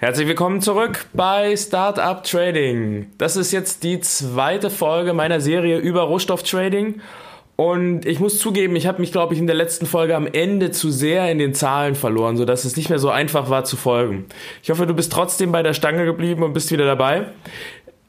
Herzlich willkommen zurück bei Startup Trading. Das ist jetzt die zweite Folge meiner Serie über Rohstofftrading. Und ich muss zugeben, ich habe mich, glaube ich, in der letzten Folge am Ende zu sehr in den Zahlen verloren, sodass es nicht mehr so einfach war zu folgen. Ich hoffe, du bist trotzdem bei der Stange geblieben und bist wieder dabei.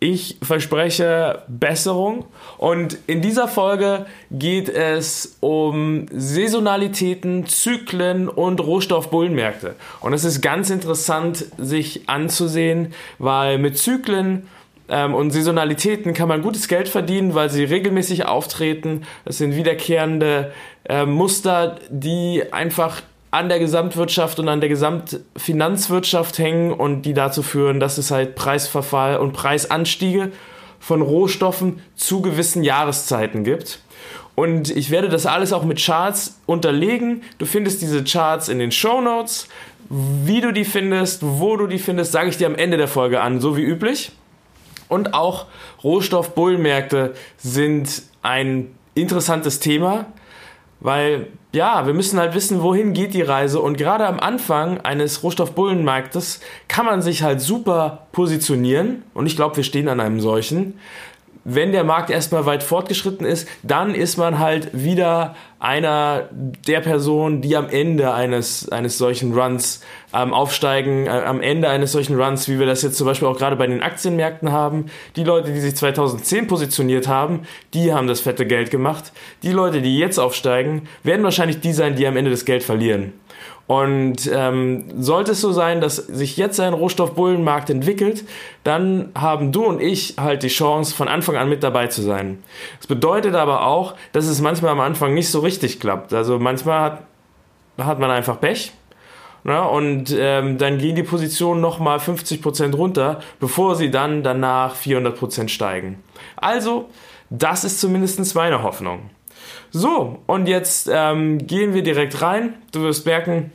Ich verspreche Besserung und in dieser Folge geht es um Saisonalitäten, Zyklen und Rohstoffbullenmärkte. Und es ist ganz interessant, sich anzusehen, weil mit Zyklen ähm, und Saisonalitäten kann man gutes Geld verdienen, weil sie regelmäßig auftreten. Es sind wiederkehrende äh, Muster, die einfach an der Gesamtwirtschaft und an der Gesamtfinanzwirtschaft hängen und die dazu führen, dass es halt Preisverfall und Preisanstiege von Rohstoffen zu gewissen Jahreszeiten gibt. Und ich werde das alles auch mit Charts unterlegen. Du findest diese Charts in den Show Notes. Wie du die findest, wo du die findest, sage ich dir am Ende der Folge an, so wie üblich. Und auch Rohstoffbullmärkte sind ein interessantes Thema, weil ja, wir müssen halt wissen, wohin geht die Reise. Und gerade am Anfang eines Rohstoffbullenmarktes kann man sich halt super positionieren. Und ich glaube, wir stehen an einem solchen wenn der Markt erstmal weit fortgeschritten ist, dann ist man halt wieder einer der Personen, die am Ende eines, eines solchen Runs ähm, aufsteigen, äh, am Ende eines solchen Runs, wie wir das jetzt zum Beispiel auch gerade bei den Aktienmärkten haben. Die Leute, die sich 2010 positioniert haben, die haben das fette Geld gemacht. Die Leute, die jetzt aufsteigen, werden wahrscheinlich die sein, die am Ende das Geld verlieren. Und ähm, sollte es so sein, dass sich jetzt ein Rohstoffbullenmarkt entwickelt, dann haben du und ich halt die Chance, von Anfang an mit dabei zu sein. Das bedeutet aber auch, dass es manchmal am Anfang nicht so richtig klappt. Also manchmal hat, hat man einfach Pech. Na, ne? und ähm, dann gehen die Positionen nochmal 50% runter, bevor sie dann danach 400% steigen. Also, das ist zumindest meine Hoffnung. So, und jetzt ähm, gehen wir direkt rein. Du wirst merken,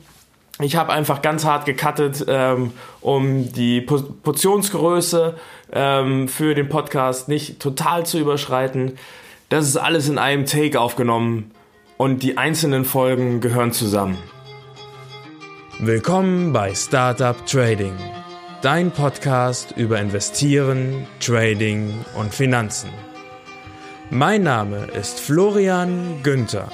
ich habe einfach ganz hart gecuttet, ähm, um die Portionsgröße ähm, für den Podcast nicht total zu überschreiten. Das ist alles in einem Take aufgenommen und die einzelnen Folgen gehören zusammen. Willkommen bei Startup Trading, dein Podcast über Investieren, Trading und Finanzen. Mein Name ist Florian Günther.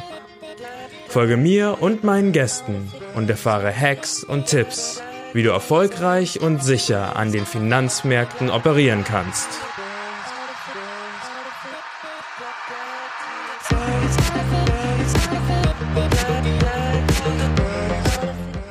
Folge mir und meinen Gästen und erfahre Hacks und Tipps, wie du erfolgreich und sicher an den Finanzmärkten operieren kannst.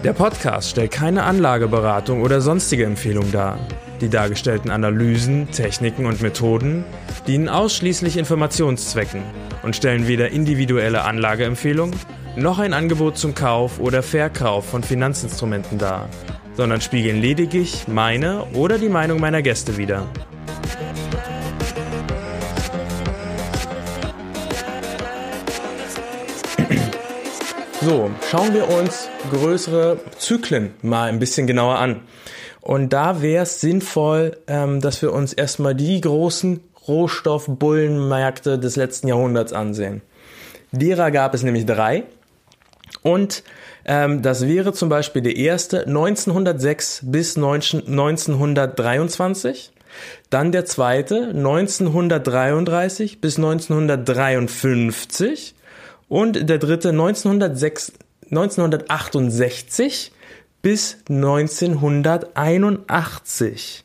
Der Podcast stellt keine Anlageberatung oder sonstige Empfehlung dar. Die dargestellten Analysen, Techniken und Methoden dienen ausschließlich Informationszwecken und stellen weder individuelle Anlageempfehlungen noch ein Angebot zum Kauf oder Verkauf von Finanzinstrumenten dar, sondern spiegeln lediglich meine oder die Meinung meiner Gäste wider. So, schauen wir uns größere Zyklen mal ein bisschen genauer an. Und da wäre es sinnvoll, ähm, dass wir uns erstmal die großen Rohstoffbullenmärkte des letzten Jahrhunderts ansehen. Derer gab es nämlich drei. Und ähm, das wäre zum Beispiel der erste 1906 bis 19, 1923. Dann der zweite 1933 bis 1953. Und der dritte 1906, 1968 bis 1981.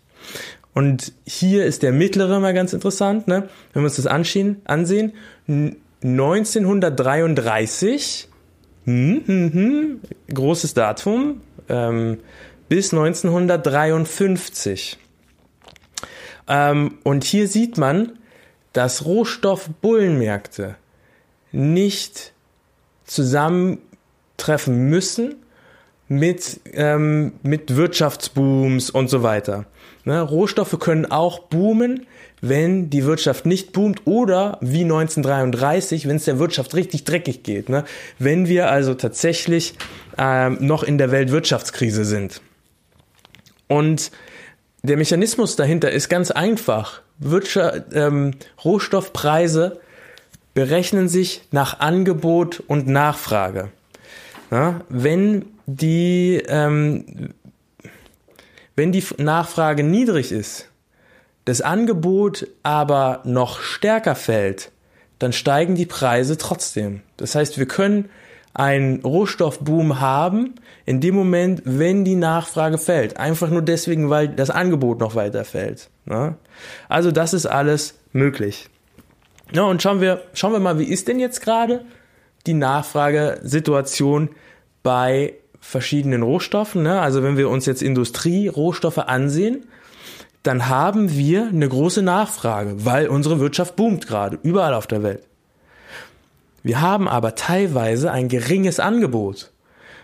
Und hier ist der mittlere mal ganz interessant, ne? wenn wir uns das ansehen, ansehen. 1933, hm, hm, hm, großes Datum, ähm, bis 1953. Ähm, und hier sieht man, dass Rohstoffbullenmärkte nicht zusammentreffen müssen, mit, ähm, mit Wirtschaftsbooms und so weiter. Ne? Rohstoffe können auch boomen, wenn die Wirtschaft nicht boomt oder wie 1933, wenn es der Wirtschaft richtig dreckig geht. Ne? Wenn wir also tatsächlich ähm, noch in der Weltwirtschaftskrise sind. Und der Mechanismus dahinter ist ganz einfach. Wirtschaft, ähm, Rohstoffpreise berechnen sich nach Angebot und Nachfrage. Ja, wenn die, ähm, Wenn die Nachfrage niedrig ist, das Angebot aber noch stärker fällt, dann steigen die Preise trotzdem. Das heißt, wir können einen Rohstoffboom haben in dem Moment, wenn die Nachfrage fällt. Einfach nur deswegen, weil das Angebot noch weiter fällt. Ne? Also das ist alles möglich. Ja, und schauen wir, schauen wir mal, wie ist denn jetzt gerade die Nachfragesituation bei verschiedenen Rohstoffen. Ne? Also wenn wir uns jetzt Industrierohstoffe ansehen, dann haben wir eine große Nachfrage, weil unsere Wirtschaft boomt gerade, überall auf der Welt. Wir haben aber teilweise ein geringes Angebot.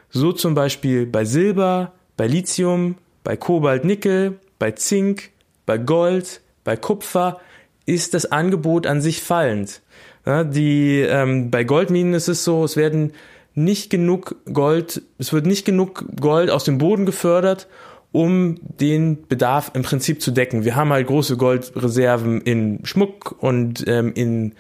So zum Beispiel bei Silber, bei Lithium, bei Kobalt, Nickel, bei Zink, bei Gold, bei Kupfer ist das Angebot an sich fallend. Ja, die, ähm, bei Goldminen ist es so, es werden nicht genug Gold, es wird nicht genug Gold aus dem Boden gefördert, um den Bedarf im Prinzip zu decken. Wir haben halt große Goldreserven in Schmuck und ähm, in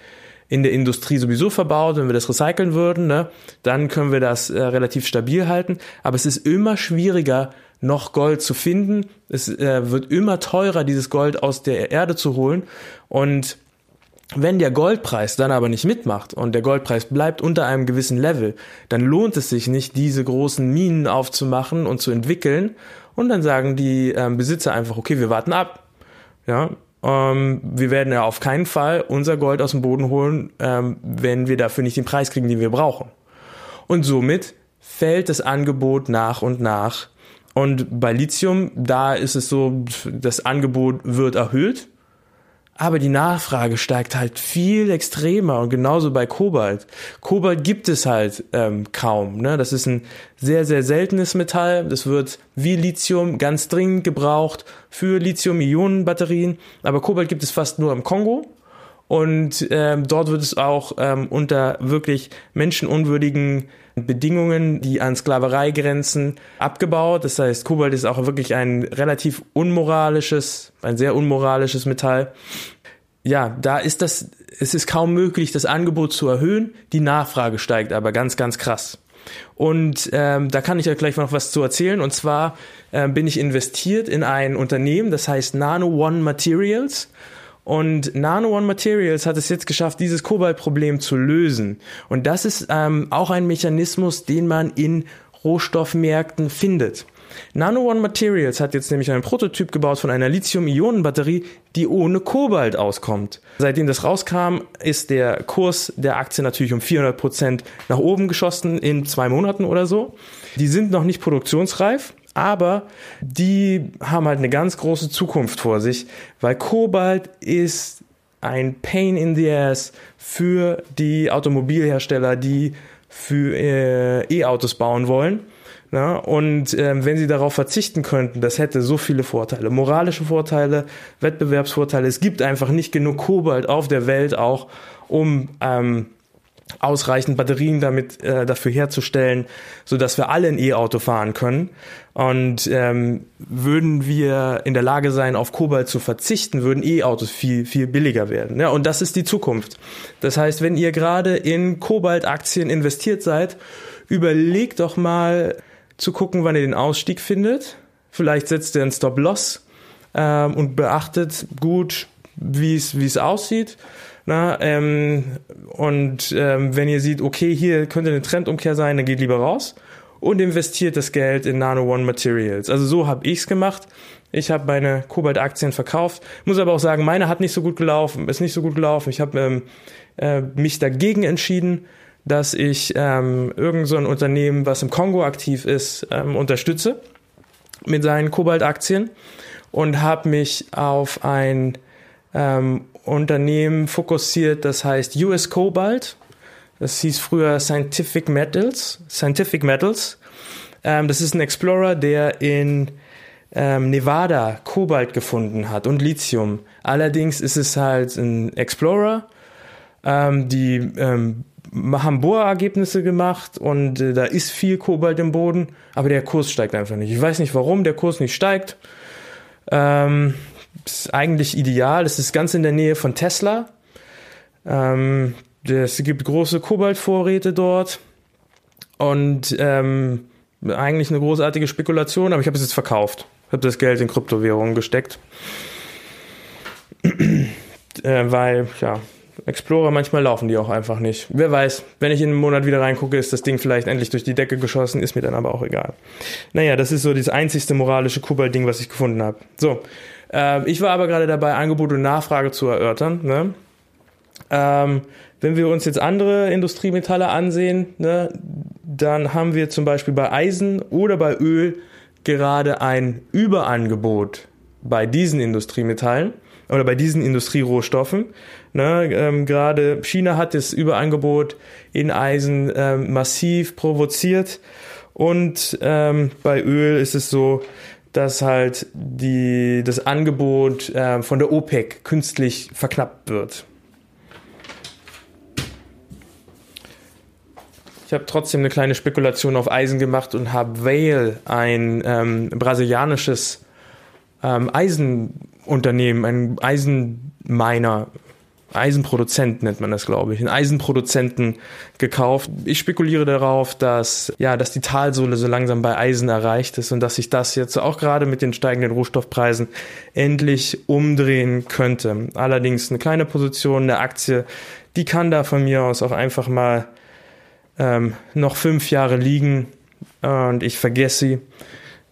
in der Industrie sowieso verbaut, wenn wir das recyceln würden, ne, dann können wir das äh, relativ stabil halten. Aber es ist immer schwieriger, noch Gold zu finden. Es äh, wird immer teurer, dieses Gold aus der Erde zu holen. Und wenn der Goldpreis dann aber nicht mitmacht und der Goldpreis bleibt unter einem gewissen Level, dann lohnt es sich nicht, diese großen Minen aufzumachen und zu entwickeln. Und dann sagen die ähm, Besitzer einfach, okay, wir warten ab. Ja, ähm, wir werden ja auf keinen Fall unser Gold aus dem Boden holen, ähm, wenn wir dafür nicht den Preis kriegen, den wir brauchen. Und somit fällt das Angebot nach und nach. Und bei Lithium, da ist es so, das Angebot wird erhöht aber die Nachfrage steigt halt viel extremer und genauso bei Kobalt. Kobalt gibt es halt ähm, kaum. Ne? Das ist ein sehr, sehr seltenes Metall. Das wird wie Lithium ganz dringend gebraucht für Lithium-Ionen-Batterien. Aber Kobalt gibt es fast nur im Kongo. Und ähm, dort wird es auch ähm, unter wirklich menschenunwürdigen Bedingungen, die an Sklaverei grenzen, abgebaut. Das heißt, Kobalt ist auch wirklich ein relativ unmoralisches, ein sehr unmoralisches Metall ja, da ist das, es ist kaum möglich, das Angebot zu erhöhen. Die Nachfrage steigt aber ganz, ganz krass. Und ähm, da kann ich euch gleich noch was zu erzählen. Und zwar äh, bin ich investiert in ein Unternehmen, das heißt Nano One Materials. Und Nano One Materials hat es jetzt geschafft, dieses Kobaltproblem zu lösen. Und das ist ähm, auch ein Mechanismus, den man in Rohstoffmärkten findet. Nano One Materials hat jetzt nämlich einen Prototyp gebaut von einer Lithium-Ionen-Batterie, die ohne Kobalt auskommt. Seitdem das rauskam, ist der Kurs der Aktie natürlich um 400 Prozent nach oben geschossen in zwei Monaten oder so. Die sind noch nicht produktionsreif, aber die haben halt eine ganz große Zukunft vor sich, weil Kobalt ist ein Pain in the Ass für die Automobilhersteller, die für äh, E-Autos bauen wollen. Na, und ähm, wenn sie darauf verzichten könnten, das hätte so viele Vorteile. Moralische Vorteile, Wettbewerbsvorteile. Es gibt einfach nicht genug Kobalt auf der Welt auch, um ähm, ausreichend Batterien damit äh, dafür herzustellen, so dass wir alle ein E-Auto fahren können. Und ähm, würden wir in der Lage sein, auf Kobalt zu verzichten, würden E-Autos viel viel billiger werden. Ja, und das ist die Zukunft. Das heißt, wenn ihr gerade in Kobalt-Aktien investiert seid, überlegt doch mal zu gucken, wann ihr den Ausstieg findet. Vielleicht setzt ihr einen Stop-Loss ähm, und beachtet gut, wie es aussieht. Na, ähm, und ähm, wenn ihr seht, okay, hier könnte eine Trendumkehr sein, dann geht lieber raus und investiert das Geld in Nano One Materials. Also so habe ich's gemacht. Ich habe meine Kobalt-Aktien verkauft. Muss aber auch sagen, meine hat nicht so gut gelaufen, ist nicht so gut gelaufen. Ich habe ähm, äh, mich dagegen entschieden dass ich ähm, irgend so ein Unternehmen, was im Kongo aktiv ist, ähm, unterstütze mit seinen Kobalt-Aktien und habe mich auf ein ähm, Unternehmen fokussiert, das heißt US Cobalt. Das hieß früher Scientific Metals. Scientific Metals. Ähm, das ist ein Explorer, der in ähm, Nevada Kobalt gefunden hat und Lithium. Allerdings ist es halt ein Explorer. Ähm, die ähm, haben Bohrergebnisse gemacht und äh, da ist viel Kobalt im Boden, aber der Kurs steigt einfach nicht. Ich weiß nicht, warum der Kurs nicht steigt. Ähm, ist eigentlich ideal. Es ist ganz in der Nähe von Tesla. Ähm, es gibt große Kobaltvorräte dort und ähm, eigentlich eine großartige Spekulation, aber ich habe es jetzt verkauft. habe das Geld in Kryptowährungen gesteckt. äh, weil, ja, Explorer, manchmal laufen die auch einfach nicht. Wer weiß, wenn ich in einen Monat wieder reingucke, ist das Ding vielleicht endlich durch die Decke geschossen, ist mir dann aber auch egal. Naja, das ist so das einzigste moralische Kubal-Ding, was ich gefunden habe. So, äh, ich war aber gerade dabei, Angebot und Nachfrage zu erörtern. Ne? Ähm, wenn wir uns jetzt andere Industriemetalle ansehen, ne, dann haben wir zum Beispiel bei Eisen oder bei Öl gerade ein Überangebot bei diesen Industriemetallen oder bei diesen Industrierohstoffen. Ne, ähm, Gerade China hat das Überangebot in Eisen ähm, massiv provoziert und ähm, bei Öl ist es so, dass halt die, das Angebot äh, von der OPEC künstlich verknappt wird. Ich habe trotzdem eine kleine Spekulation auf Eisen gemacht und habe Vale, ein ähm, brasilianisches ähm, Eisenunternehmen, ein Eisenminer, Eisenproduzent nennt man das, glaube ich, einen Eisenproduzenten gekauft. Ich spekuliere darauf, dass ja, dass die Talsohle so langsam bei Eisen erreicht ist und dass sich das jetzt auch gerade mit den steigenden Rohstoffpreisen endlich umdrehen könnte. Allerdings eine kleine Position, eine Aktie, die kann da von mir aus auch einfach mal ähm, noch fünf Jahre liegen und ich vergesse sie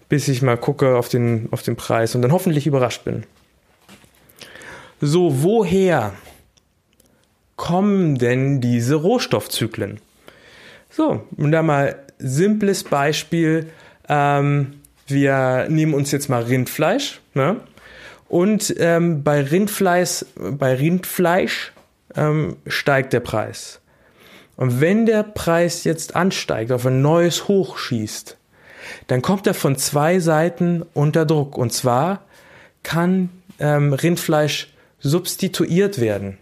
bis ich mal gucke auf den, auf den Preis und dann hoffentlich überrascht bin. So, woher kommen denn diese Rohstoffzyklen? So, und da mal simples Beispiel. Ähm, wir nehmen uns jetzt mal Rindfleisch. Ne? Und ähm, bei Rindfleisch, bei Rindfleisch ähm, steigt der Preis. Und wenn der Preis jetzt ansteigt, auf ein neues Hoch schießt, dann kommt er von zwei Seiten unter Druck. Und zwar kann ähm, Rindfleisch substituiert werden.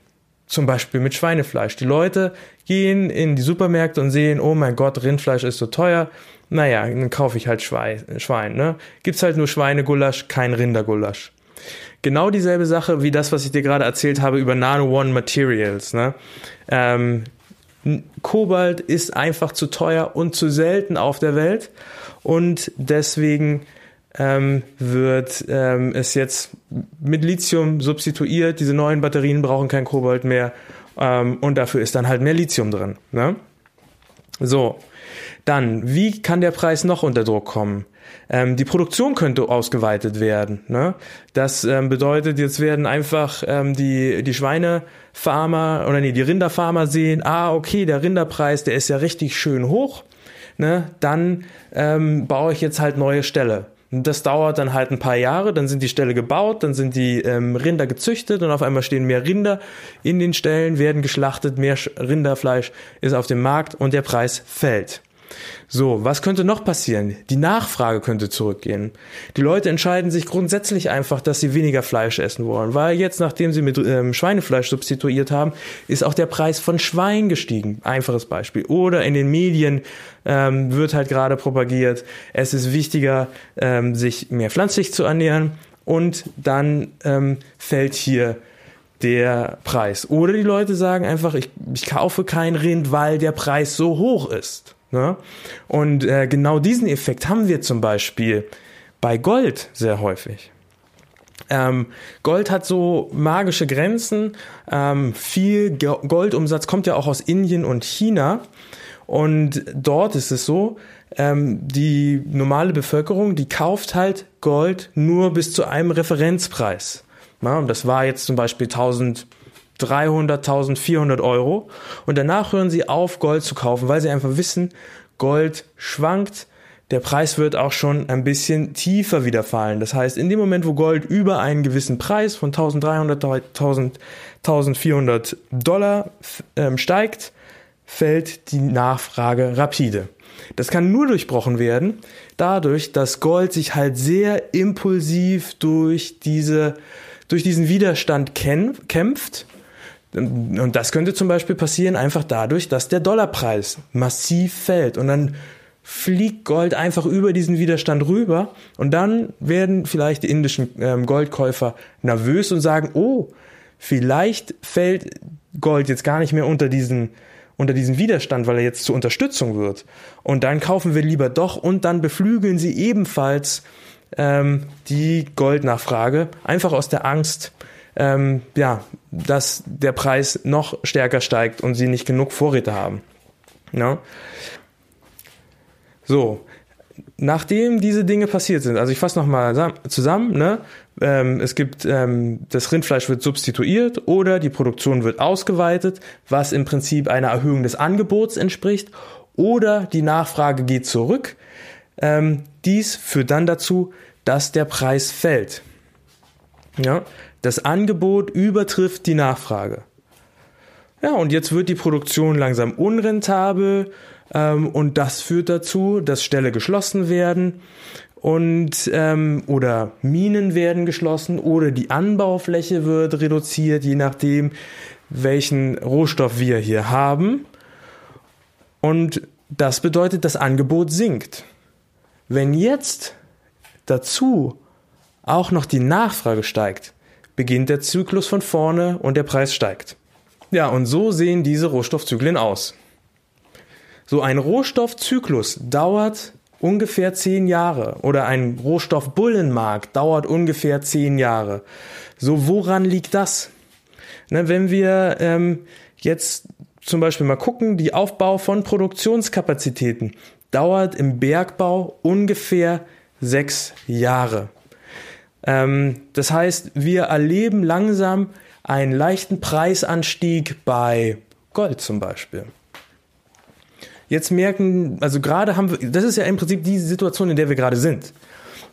Zum Beispiel mit Schweinefleisch. Die Leute gehen in die Supermärkte und sehen, oh mein Gott, Rindfleisch ist so teuer. Naja, dann kaufe ich halt Schwein. Schwein ne? Gibt's halt nur Schweinegulasch, kein Rindergulasch. Genau dieselbe Sache wie das, was ich dir gerade erzählt habe über Nano One Materials. Ne? Ähm, Kobalt ist einfach zu teuer und zu selten auf der Welt und deswegen ähm, wird ähm, es jetzt mit Lithium substituiert. Diese neuen Batterien brauchen kein Kobalt mehr ähm, und dafür ist dann halt mehr Lithium drin. Ne? So, dann, wie kann der Preis noch unter Druck kommen? Ähm, die Produktion könnte ausgeweitet werden. Ne? Das ähm, bedeutet, jetzt werden einfach ähm, die, die Schweinefarmer oder nee, die Rinderfarmer sehen, ah, okay, der Rinderpreis, der ist ja richtig schön hoch ne, dann ähm, baue ich jetzt halt neue Ställe. Das dauert dann halt ein paar Jahre, dann sind die Ställe gebaut, dann sind die ähm, Rinder gezüchtet und auf einmal stehen mehr Rinder in den Ställen, werden geschlachtet, mehr Rinderfleisch ist auf dem Markt und der Preis fällt. So, was könnte noch passieren? Die Nachfrage könnte zurückgehen. Die Leute entscheiden sich grundsätzlich einfach, dass sie weniger Fleisch essen wollen, weil jetzt, nachdem sie mit ähm, Schweinefleisch substituiert haben, ist auch der Preis von Schwein gestiegen. Einfaches Beispiel. Oder in den Medien ähm, wird halt gerade propagiert, es ist wichtiger, ähm, sich mehr pflanzlich zu ernähren und dann ähm, fällt hier der Preis. Oder die Leute sagen einfach, ich, ich kaufe kein Rind, weil der Preis so hoch ist. Ne? Und äh, genau diesen Effekt haben wir zum Beispiel bei Gold sehr häufig. Ähm, Gold hat so magische Grenzen. Ähm, viel Goldumsatz kommt ja auch aus Indien und China. Und dort ist es so, ähm, die normale Bevölkerung, die kauft halt Gold nur bis zu einem Referenzpreis. Ja, und das war jetzt zum Beispiel 1000 300, 1400 Euro. Und danach hören sie auf, Gold zu kaufen, weil sie einfach wissen, Gold schwankt. Der Preis wird auch schon ein bisschen tiefer wieder fallen. Das heißt, in dem Moment, wo Gold über einen gewissen Preis von 1300, 1400 Dollar ähm, steigt, fällt die Nachfrage rapide. Das kann nur durchbrochen werden, dadurch, dass Gold sich halt sehr impulsiv durch diese, durch diesen Widerstand kämpft und das könnte zum Beispiel passieren einfach dadurch, dass der Dollarpreis massiv fällt und dann fliegt Gold einfach über diesen Widerstand rüber und dann werden vielleicht die indischen ähm, Goldkäufer nervös und sagen, oh, vielleicht fällt Gold jetzt gar nicht mehr unter diesen unter diesen Widerstand, weil er jetzt zur Unterstützung wird. Und dann kaufen wir lieber doch und dann beflügeln sie ebenfalls ähm, die Goldnachfrage, einfach aus der Angst, ähm, ja, dass der Preis noch stärker steigt und sie nicht genug Vorräte haben. Ja? So, nachdem diese Dinge passiert sind, also ich fasse nochmal zusammen, ne? Ähm, es gibt, ähm, das Rindfleisch wird substituiert oder die Produktion wird ausgeweitet, was im Prinzip einer Erhöhung des Angebots entspricht, oder die Nachfrage geht zurück. Ähm, dies führt dann dazu, dass der Preis fällt. Ja, das Angebot übertrifft die Nachfrage. Ja, und jetzt wird die Produktion langsam unrentabel ähm, und das führt dazu, dass Ställe geschlossen werden und ähm, oder Minen werden geschlossen oder die Anbaufläche wird reduziert, je nachdem, welchen Rohstoff wir hier haben. Und das bedeutet, das Angebot sinkt. Wenn jetzt dazu auch noch die Nachfrage steigt, beginnt der Zyklus von vorne und der Preis steigt. Ja, und so sehen diese Rohstoffzyklen aus. So ein Rohstoffzyklus dauert ungefähr zehn Jahre oder ein Rohstoffbullenmarkt dauert ungefähr zehn Jahre. So, woran liegt das? Ne, wenn wir ähm, jetzt zum Beispiel mal gucken, die Aufbau von Produktionskapazitäten dauert im Bergbau ungefähr sechs Jahre. Ähm, das heißt, wir erleben langsam einen leichten Preisanstieg bei Gold zum Beispiel jetzt merken, also gerade haben wir, das ist ja im Prinzip die Situation, in der wir gerade sind.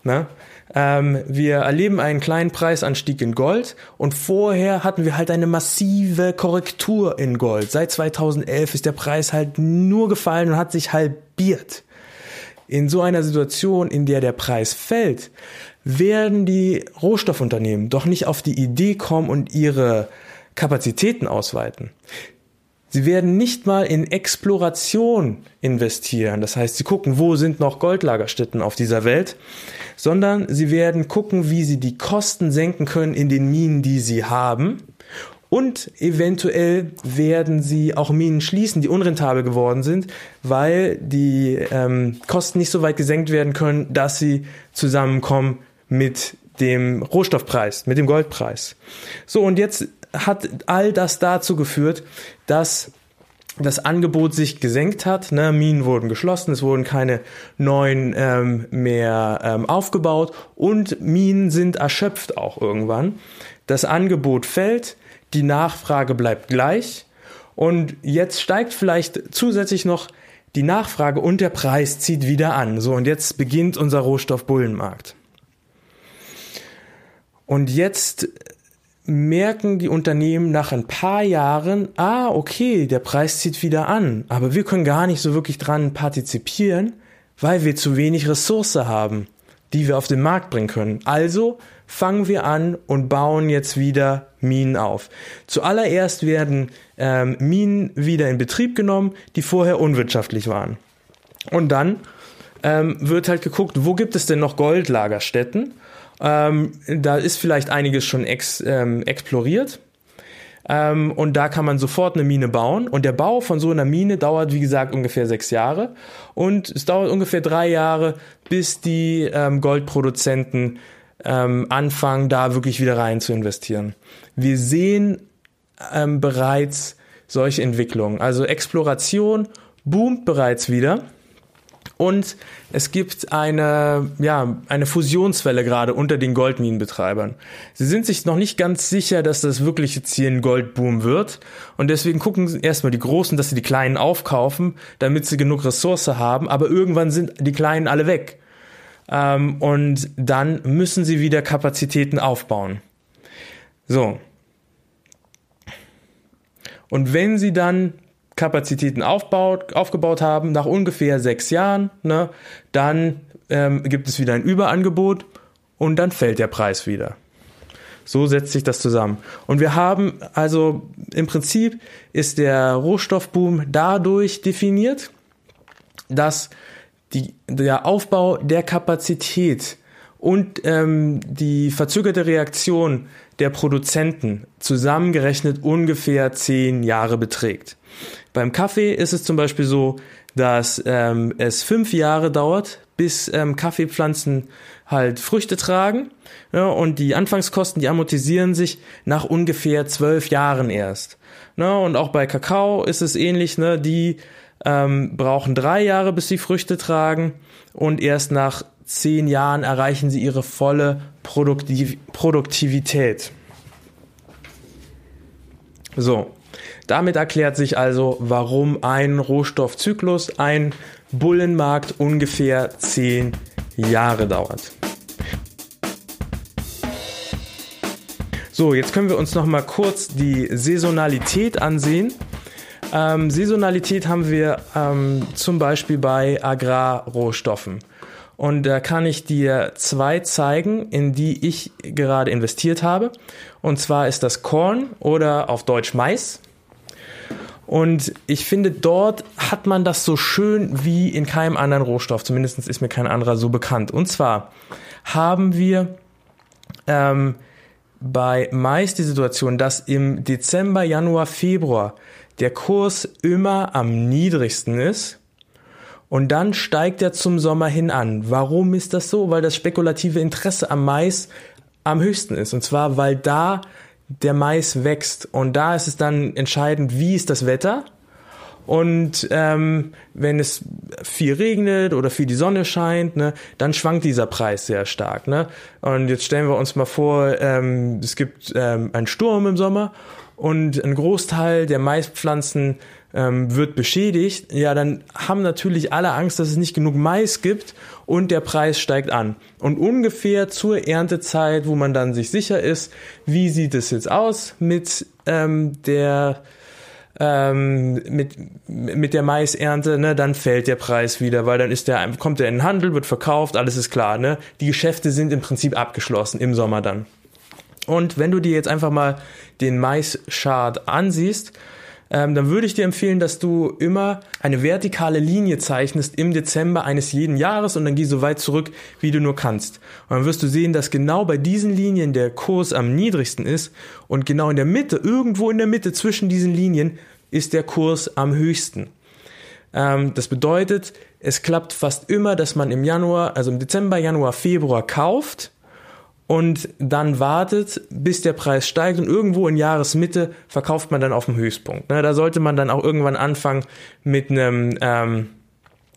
Ne? Ähm, wir erleben einen kleinen Preisanstieg in Gold und vorher hatten wir halt eine massive Korrektur in Gold. Seit 2011 ist der Preis halt nur gefallen und hat sich halbiert. In so einer Situation, in der der Preis fällt, werden die Rohstoffunternehmen doch nicht auf die Idee kommen und ihre Kapazitäten ausweiten. Sie werden nicht mal in Exploration investieren. Das heißt, sie gucken, wo sind noch Goldlagerstätten auf dieser Welt, sondern sie werden gucken, wie sie die Kosten senken können in den Minen, die sie haben. Und eventuell werden sie auch Minen schließen, die unrentabel geworden sind, weil die ähm, Kosten nicht so weit gesenkt werden können, dass sie zusammenkommen mit dem Rohstoffpreis, mit dem Goldpreis. So, und jetzt hat all das dazu geführt, dass das Angebot sich gesenkt hat. Ne? Minen wurden geschlossen, es wurden keine neuen ähm, mehr ähm, aufgebaut und Minen sind erschöpft auch irgendwann. Das Angebot fällt, die Nachfrage bleibt gleich und jetzt steigt vielleicht zusätzlich noch die Nachfrage und der Preis zieht wieder an. So und jetzt beginnt unser Rohstoffbullenmarkt. Und jetzt merken die Unternehmen nach ein paar Jahren, ah, okay, der Preis zieht wieder an, aber wir können gar nicht so wirklich dran partizipieren, weil wir zu wenig Ressource haben, die wir auf den Markt bringen können. Also fangen wir an und bauen jetzt wieder Minen auf. Zuallererst werden ähm, Minen wieder in Betrieb genommen, die vorher unwirtschaftlich waren. Und dann ähm, wird halt geguckt, wo gibt es denn noch Goldlagerstätten? Ähm, da ist vielleicht einiges schon ex, ähm, exploriert. Ähm, und da kann man sofort eine Mine bauen. Und der Bau von so einer Mine dauert, wie gesagt, ungefähr sechs Jahre. Und es dauert ungefähr drei Jahre, bis die ähm, Goldproduzenten ähm, anfangen, da wirklich wieder rein zu investieren. Wir sehen ähm, bereits solche Entwicklungen. Also Exploration boomt bereits wieder. Und es gibt eine, ja, eine Fusionswelle gerade unter den Goldminenbetreibern. Sie sind sich noch nicht ganz sicher, dass das wirklich jetzt hier ein Goldboom wird. Und deswegen gucken erstmal die Großen, dass sie die Kleinen aufkaufen, damit sie genug Ressource haben. Aber irgendwann sind die Kleinen alle weg. Ähm, und dann müssen sie wieder Kapazitäten aufbauen. So. Und wenn sie dann Kapazitäten aufbaut, aufgebaut haben, nach ungefähr sechs Jahren, ne, dann ähm, gibt es wieder ein Überangebot und dann fällt der Preis wieder. So setzt sich das zusammen. Und wir haben also im Prinzip ist der Rohstoffboom dadurch definiert, dass die, der Aufbau der Kapazität und ähm, die verzögerte Reaktion der Produzenten zusammengerechnet ungefähr zehn Jahre beträgt. Beim Kaffee ist es zum Beispiel so, dass ähm, es fünf Jahre dauert, bis ähm, Kaffeepflanzen halt Früchte tragen. Ja, und die Anfangskosten, die amortisieren sich nach ungefähr zwölf Jahren erst. Ne? Und auch bei Kakao ist es ähnlich. Ne? Die ähm, brauchen drei Jahre, bis sie Früchte tragen. Und erst nach zehn Jahren erreichen sie ihre volle Produktiv Produktivität. So, damit erklärt sich also, warum ein Rohstoffzyklus, ein Bullenmarkt ungefähr zehn Jahre dauert. So, jetzt können wir uns noch mal kurz die Saisonalität ansehen. Ähm, Saisonalität haben wir ähm, zum Beispiel bei Agrarrohstoffen. Und da kann ich dir zwei zeigen, in die ich gerade investiert habe. Und zwar ist das Korn oder auf Deutsch Mais. Und ich finde, dort hat man das so schön wie in keinem anderen Rohstoff. Zumindest ist mir kein anderer so bekannt. Und zwar haben wir ähm, bei Mais die Situation, dass im Dezember, Januar, Februar der Kurs immer am niedrigsten ist und dann steigt er zum Sommer hin an. Warum ist das so? Weil das spekulative Interesse am Mais am höchsten ist. Und zwar, weil da der Mais wächst. Und da ist es dann entscheidend, wie ist das Wetter. Und ähm, wenn es viel regnet oder viel die Sonne scheint, ne, dann schwankt dieser Preis sehr stark. Ne? Und jetzt stellen wir uns mal vor, ähm, es gibt ähm, einen Sturm im Sommer und ein Großteil der Maispflanzen ähm, wird beschädigt, ja, dann haben natürlich alle Angst, dass es nicht genug Mais gibt und der Preis steigt an. Und ungefähr zur Erntezeit, wo man dann sich sicher ist, wie sieht es jetzt aus mit ähm, der ähm, mit, mit der Maisernte, ne, dann fällt der Preis wieder, weil dann ist der, kommt der in den Handel, wird verkauft, alles ist klar, ne? Die Geschäfte sind im Prinzip abgeschlossen im Sommer dann. Und wenn du dir jetzt einfach mal den Mais-Chart ansiehst, ähm, dann würde ich dir empfehlen, dass du immer eine vertikale Linie zeichnest im Dezember eines jeden Jahres und dann geh so weit zurück, wie du nur kannst. Und dann wirst du sehen, dass genau bei diesen Linien der Kurs am niedrigsten ist und genau in der Mitte, irgendwo in der Mitte zwischen diesen Linien, ist der Kurs am höchsten. Ähm, das bedeutet, es klappt fast immer, dass man im Januar, also im Dezember, Januar, Februar kauft und dann wartet, bis der Preis steigt und irgendwo in Jahresmitte verkauft man dann auf dem Höchstpunkt. Ne, da sollte man dann auch irgendwann anfangen mit einem ähm,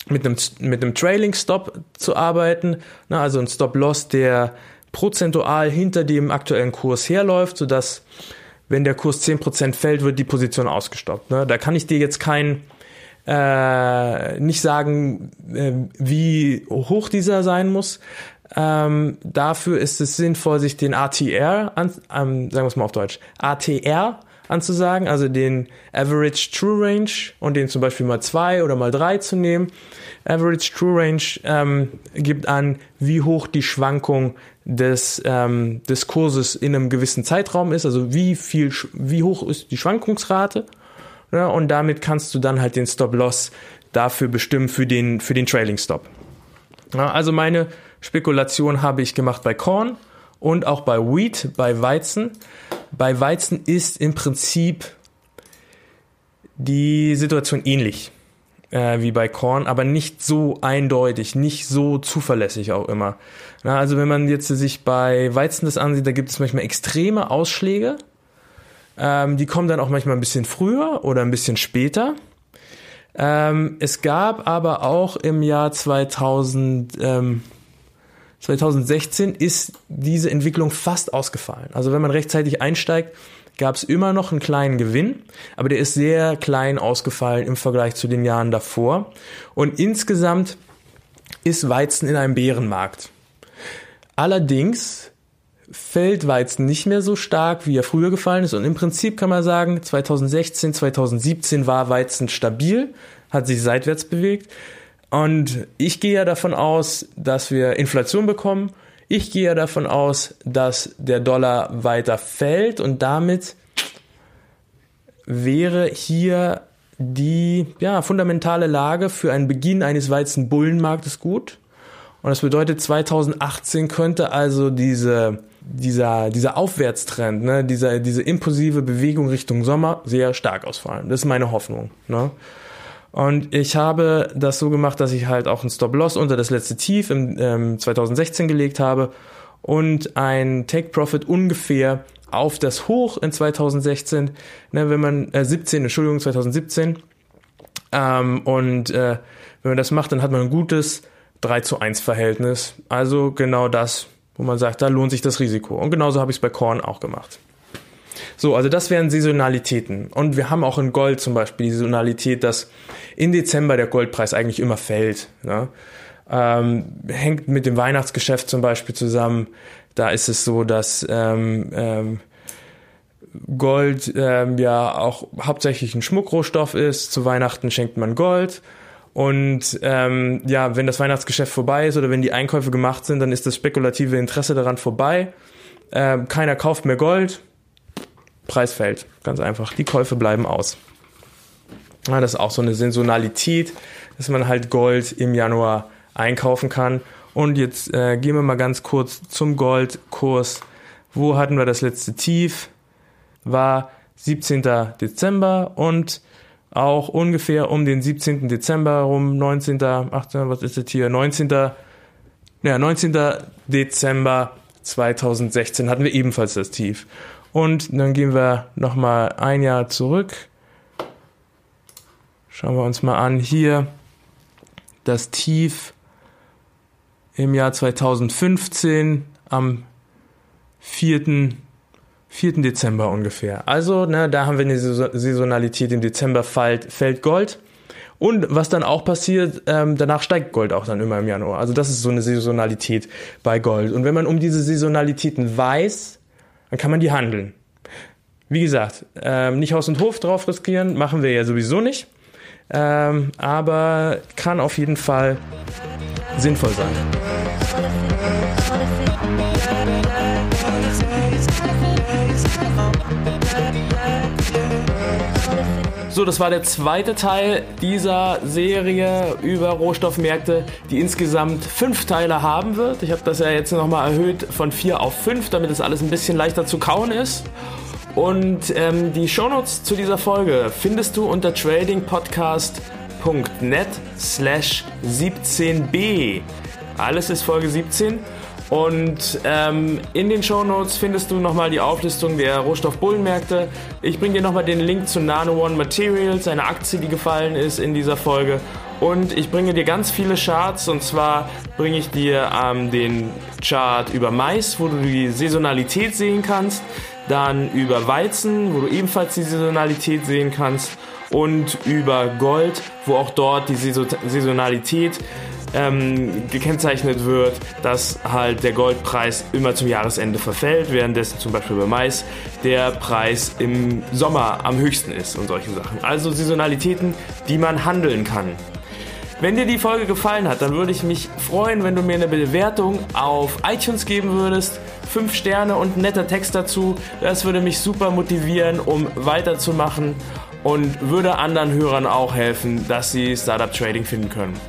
mit einem mit einem Trailing Stop zu arbeiten, ne, also ein Stop Loss, der prozentual hinter dem aktuellen Kurs herläuft, sodass wenn der Kurs 10% fällt, wird die Position ausgestoppt. Ne? Da kann ich dir jetzt kein äh, nicht sagen, äh, wie hoch dieser sein muss, ähm, dafür ist es sinnvoll, sich den ATR, an, ähm, sagen wir es mal auf Deutsch, ATR anzusagen, also den Average True Range und den zum Beispiel mal zwei oder mal drei zu nehmen. Average True Range ähm, gibt an, wie hoch die Schwankung des, ähm, des Kurses in einem gewissen Zeitraum ist, also wie viel, wie hoch ist die Schwankungsrate. Ja, und damit kannst du dann halt den Stop Loss dafür bestimmen für den, für den Trailing Stop. Ja, also meine Spekulation habe ich gemacht bei Korn und auch bei Wheat, bei Weizen. Bei Weizen ist im Prinzip die Situation ähnlich äh, wie bei Korn, aber nicht so eindeutig, nicht so zuverlässig auch immer. Na, also wenn man jetzt sich bei Weizen das ansieht, da gibt es manchmal extreme Ausschläge. Ähm, die kommen dann auch manchmal ein bisschen früher oder ein bisschen später. Ähm, es gab aber auch im Jahr 2000, ähm, 2016 ist diese Entwicklung fast ausgefallen. Also wenn man rechtzeitig einsteigt, gab es immer noch einen kleinen Gewinn, aber der ist sehr klein ausgefallen im Vergleich zu den Jahren davor. Und insgesamt ist Weizen in einem Bärenmarkt. Allerdings fällt Weizen nicht mehr so stark, wie er früher gefallen ist. Und im Prinzip kann man sagen, 2016, 2017 war Weizen stabil, hat sich seitwärts bewegt. Und ich gehe ja davon aus, dass wir Inflation bekommen. Ich gehe ja davon aus, dass der Dollar weiter fällt und damit wäre hier die ja, fundamentale Lage für einen Beginn eines Weizenbullenmarktes gut. Und das bedeutet, 2018 könnte also diese, dieser, dieser Aufwärtstrend, ne, dieser, diese impulsive Bewegung Richtung Sommer sehr stark ausfallen. Das ist meine Hoffnung. Ne? Und ich habe das so gemacht, dass ich halt auch ein Stop-Loss unter das letzte Tief im ähm, 2016 gelegt habe und ein Take-Profit ungefähr auf das Hoch in 2016, ne, wenn man, äh, 17, Entschuldigung, 2017. Ähm, und äh, wenn man das macht, dann hat man ein gutes 3 zu 1 Verhältnis. Also genau das, wo man sagt, da lohnt sich das Risiko. Und genauso habe ich es bei Korn auch gemacht. So, also das wären Saisonalitäten. Und wir haben auch in Gold zum Beispiel die Saisonalität, dass im Dezember der Goldpreis eigentlich immer fällt. Ne? Ähm, hängt mit dem Weihnachtsgeschäft zum Beispiel zusammen. Da ist es so, dass ähm, ähm, Gold ähm, ja auch hauptsächlich ein Schmuckrohstoff ist. Zu Weihnachten schenkt man Gold. Und ähm, ja, wenn das Weihnachtsgeschäft vorbei ist oder wenn die Einkäufe gemacht sind, dann ist das spekulative Interesse daran vorbei. Ähm, keiner kauft mehr Gold. Preis fällt. Ganz einfach. Die Käufe bleiben aus. Ja, das ist auch so eine Saisonalität, dass man halt Gold im Januar einkaufen kann. Und jetzt äh, gehen wir mal ganz kurz zum Goldkurs. Wo hatten wir das letzte Tief? War 17. Dezember und auch ungefähr um den 17. Dezember rum, 19., 18., was ist das hier, 19. Ja, 19. Dezember 2016 hatten wir ebenfalls das Tief. Und dann gehen wir nochmal ein Jahr zurück. Schauen wir uns mal an hier das Tief im Jahr 2015 am 4. 4. Dezember ungefähr. Also, ne, da haben wir eine Saisonalität. Im Dezember fällt, fällt Gold. Und was dann auch passiert, ähm, danach steigt Gold auch dann immer im Januar. Also das ist so eine Saisonalität bei Gold. Und wenn man um diese Saisonalitäten weiß, dann kann man die handeln. Wie gesagt, ähm, nicht Haus und Hof drauf riskieren, machen wir ja sowieso nicht. Ähm, aber kann auf jeden Fall sinnvoll sein. So, das war der zweite Teil dieser Serie über Rohstoffmärkte, die insgesamt fünf Teile haben wird. Ich habe das ja jetzt nochmal erhöht von vier auf fünf, damit es alles ein bisschen leichter zu kauen ist. Und ähm, die Shownotes zu dieser Folge findest du unter tradingpodcast.net slash 17b. Alles ist Folge 17. Und ähm, in den Show Notes findest du nochmal die Auflistung der Rohstoffbullenmärkte. Ich bringe dir nochmal den Link zu Nano One Materials, eine Aktie, die gefallen ist in dieser Folge. Und ich bringe dir ganz viele Charts und zwar bringe ich dir ähm, den Chart über Mais, wo du die Saisonalität sehen kannst, dann über Weizen, wo du ebenfalls die Saisonalität sehen kannst und über Gold, wo auch dort die Saisonalität ähm, gekennzeichnet wird, dass halt der Goldpreis immer zum Jahresende verfällt, währenddessen zum Beispiel bei Mais der Preis im Sommer am höchsten ist und solche Sachen. Also Saisonalitäten, die man handeln kann. Wenn dir die Folge gefallen hat, dann würde ich mich freuen, wenn du mir eine Bewertung auf iTunes geben würdest. Fünf Sterne und ein netter Text dazu. Das würde mich super motivieren, um weiterzumachen und würde anderen Hörern auch helfen, dass sie Startup Trading finden können.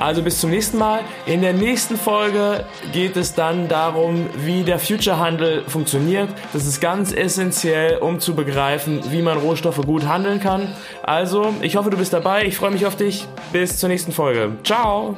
Also bis zum nächsten Mal. In der nächsten Folge geht es dann darum, wie der Future-Handel funktioniert. Das ist ganz essentiell, um zu begreifen, wie man Rohstoffe gut handeln kann. Also, ich hoffe, du bist dabei. Ich freue mich auf dich. Bis zur nächsten Folge. Ciao!